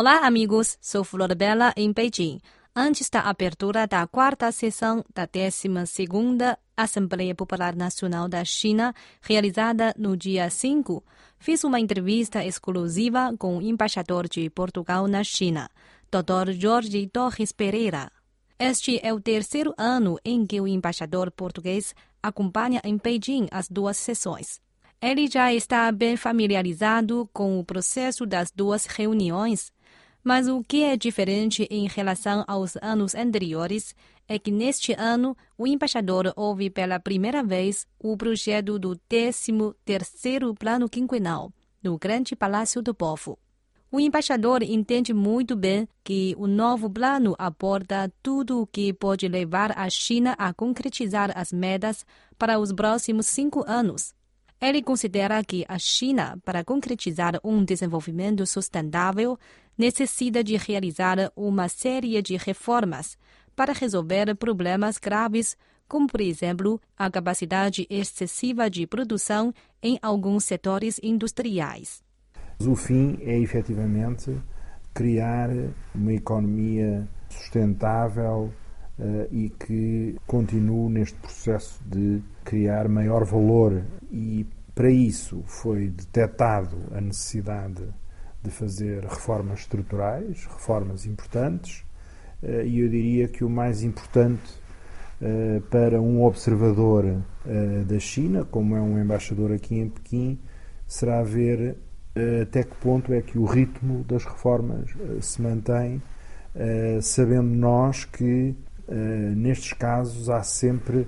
Olá, amigos. Sou Flor Bela em Beijing. Antes da abertura da quarta sessão da 12ª Assembleia Popular Nacional da China, realizada no dia 5, fiz uma entrevista exclusiva com o embaixador de Portugal na China, Dr. Jorge Torres Pereira. Este é o terceiro ano em que o embaixador português acompanha em Beijing as duas sessões. Ele já está bem familiarizado com o processo das duas reuniões mas o que é diferente em relação aos anos anteriores é que neste ano o embaixador ouve pela primeira vez o projeto do 13º Plano Quinquenal do Grande Palácio do Povo. O embaixador entende muito bem que o novo plano aborda tudo o que pode levar a China a concretizar as metas para os próximos cinco anos. Ele considera que a China, para concretizar um desenvolvimento sustentável, necessita de realizar uma série de reformas para resolver problemas graves, como, por exemplo, a capacidade excessiva de produção em alguns setores industriais. O fim é efetivamente criar uma economia sustentável uh, e que continue neste processo de criar maior valor. E para isso foi detectado a necessidade de fazer reformas estruturais, reformas importantes, uh, e eu diria que o mais importante uh, para um observador da China, como é um embaixador aqui em Pequim, será ver até que ponto é que o ritmo das reformas se mantém, sabendo nós que eh, nestes casos há sempre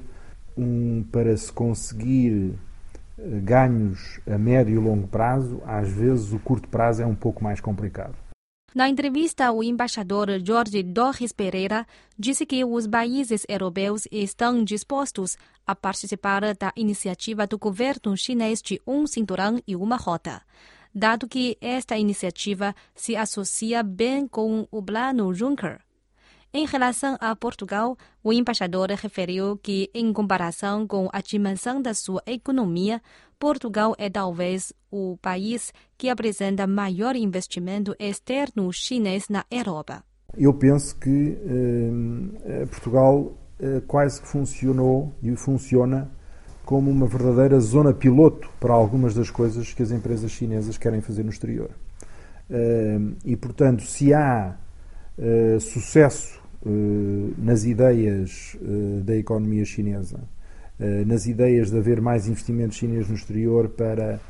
um para se conseguir eh, ganhos a médio e longo prazo, às vezes o curto prazo é um pouco mais complicado. Na entrevista, o embaixador Jorge Torres Pereira disse que os países europeus estão dispostos a participar da iniciativa do governo chinês de um cinturão e uma rota, dado que esta iniciativa se associa bem com o plano Juncker. Em relação a Portugal, o embaixador referiu que, em comparação com a dimensão da sua economia, Portugal é talvez o país que apresenta maior investimento externo chinês na Europa. Eu penso que eh, Portugal eh, quase que funcionou e funciona como uma verdadeira zona piloto para algumas das coisas que as empresas chinesas querem fazer no exterior. Eh, e, portanto, se há eh, sucesso eh, nas ideias eh, da economia chinesa, eh, nas ideias de haver mais investimentos chineses no exterior para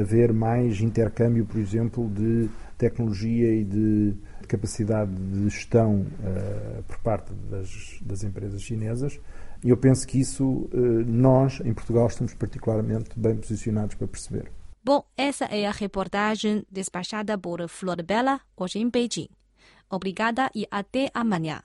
haver mais intercâmbio, por exemplo, de tecnologia e de capacidade de gestão por parte das, das empresas chinesas. E eu penso que isso nós, em Portugal, estamos particularmente bem posicionados para perceber. Bom, essa é a reportagem despachada por Flor Bela, hoje em Beijing. Obrigada e até amanhã.